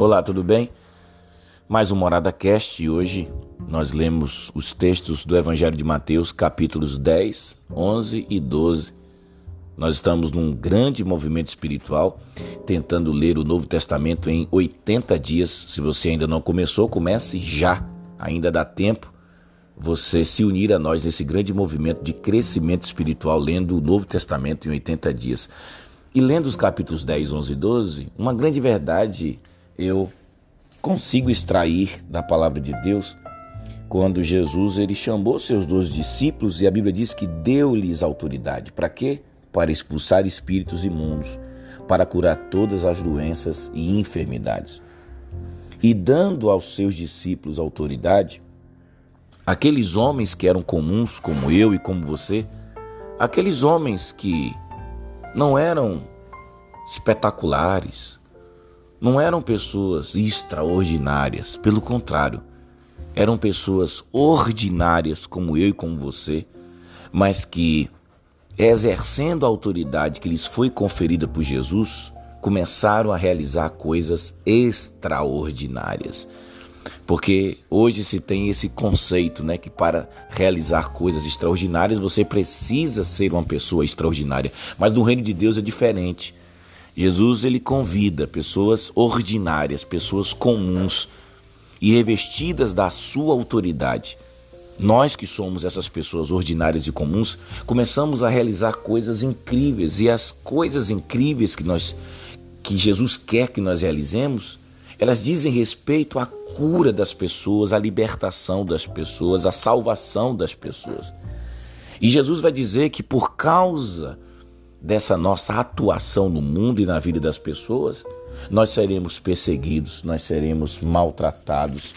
Olá, tudo bem? Mais um Morada Cast e hoje nós lemos os textos do Evangelho de Mateus, capítulos 10, 11 e 12. Nós estamos num grande movimento espiritual, tentando ler o Novo Testamento em 80 dias. Se você ainda não começou, comece já, ainda dá tempo você se unir a nós nesse grande movimento de crescimento espiritual, lendo o Novo Testamento em 80 dias. E lendo os capítulos 10, 11 e 12, uma grande verdade eu consigo extrair da palavra de Deus quando Jesus ele chamou seus dois discípulos e a Bíblia diz que deu-lhes autoridade. Para quê? Para expulsar espíritos imundos, para curar todas as doenças e enfermidades. E dando aos seus discípulos autoridade, aqueles homens que eram comuns, como eu e como você, aqueles homens que não eram espetaculares, não eram pessoas extraordinárias, pelo contrário, eram pessoas ordinárias como eu e como você, mas que, exercendo a autoridade que lhes foi conferida por Jesus, começaram a realizar coisas extraordinárias. Porque hoje se tem esse conceito, né, que para realizar coisas extraordinárias você precisa ser uma pessoa extraordinária, mas no reino de Deus é diferente. Jesus ele convida pessoas ordinárias, pessoas comuns e revestidas da sua autoridade. Nós que somos essas pessoas ordinárias e comuns, começamos a realizar coisas incríveis e as coisas incríveis que nós que Jesus quer que nós realizemos, elas dizem respeito à cura das pessoas, à libertação das pessoas, à salvação das pessoas. E Jesus vai dizer que por causa dessa nossa atuação no mundo e na vida das pessoas, nós seremos perseguidos, nós seremos maltratados.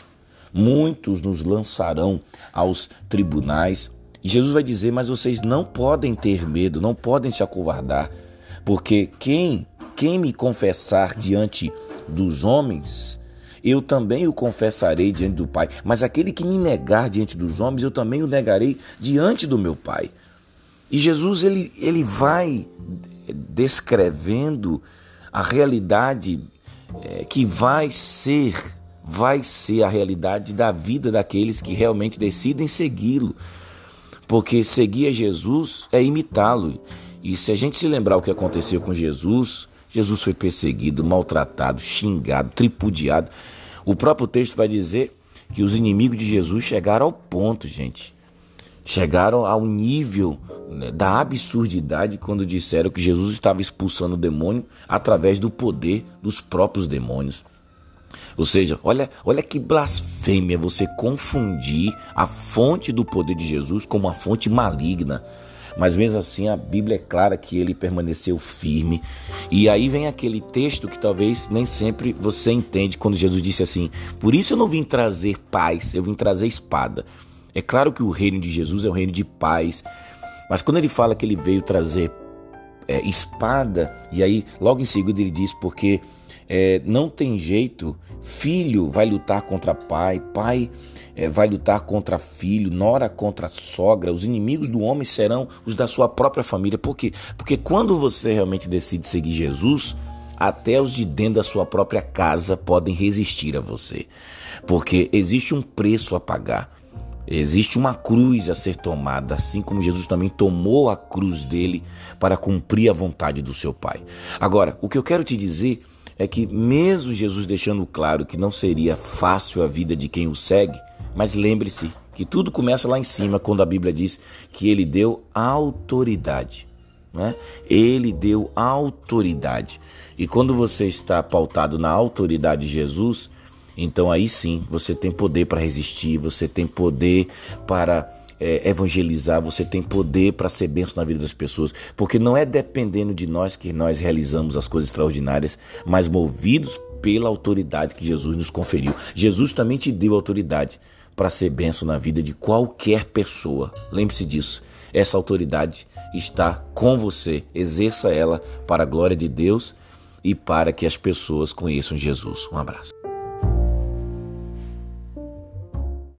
Muitos nos lançarão aos tribunais. E Jesus vai dizer: Mas vocês não podem ter medo, não podem se acovardar, porque quem, quem me confessar diante dos homens, eu também o confessarei diante do Pai. Mas aquele que me negar diante dos homens, eu também o negarei diante do meu Pai. E Jesus ele, ele vai descrevendo a realidade é, que vai ser, vai ser a realidade da vida daqueles que realmente decidem segui-lo. Porque seguir a Jesus é imitá-lo. E se a gente se lembrar o que aconteceu com Jesus, Jesus foi perseguido, maltratado, xingado, tripudiado. O próprio texto vai dizer que os inimigos de Jesus chegaram ao ponto, gente. Chegaram ao nível da absurdidade quando disseram que Jesus estava expulsando o demônio através do poder dos próprios demônios. Ou seja, olha, olha que blasfêmia você confundir a fonte do poder de Jesus com uma fonte maligna. Mas mesmo assim, a Bíblia é clara que ele permaneceu firme. E aí vem aquele texto que talvez nem sempre você entende quando Jesus disse assim: Por isso eu não vim trazer paz, eu vim trazer espada. É claro que o reino de Jesus é o reino de paz, mas quando ele fala que ele veio trazer é, espada, e aí logo em seguida ele diz: porque é, não tem jeito, filho vai lutar contra pai, pai é, vai lutar contra filho, nora contra sogra, os inimigos do homem serão os da sua própria família. Por quê? Porque quando você realmente decide seguir Jesus, até os de dentro da sua própria casa podem resistir a você, porque existe um preço a pagar. Existe uma cruz a ser tomada, assim como Jesus também tomou a cruz dele para cumprir a vontade do seu Pai. Agora, o que eu quero te dizer é que, mesmo Jesus deixando claro que não seria fácil a vida de quem o segue, mas lembre-se que tudo começa lá em cima, quando a Bíblia diz que ele deu autoridade. Né? Ele deu autoridade. E quando você está pautado na autoridade de Jesus, então aí sim você tem poder para resistir, você tem poder para é, evangelizar, você tem poder para ser benção na vida das pessoas, porque não é dependendo de nós que nós realizamos as coisas extraordinárias, mas movidos pela autoridade que Jesus nos conferiu. Jesus também te deu autoridade para ser benção na vida de qualquer pessoa. Lembre-se disso. Essa autoridade está com você. Exerça ela para a glória de Deus e para que as pessoas conheçam Jesus. Um abraço.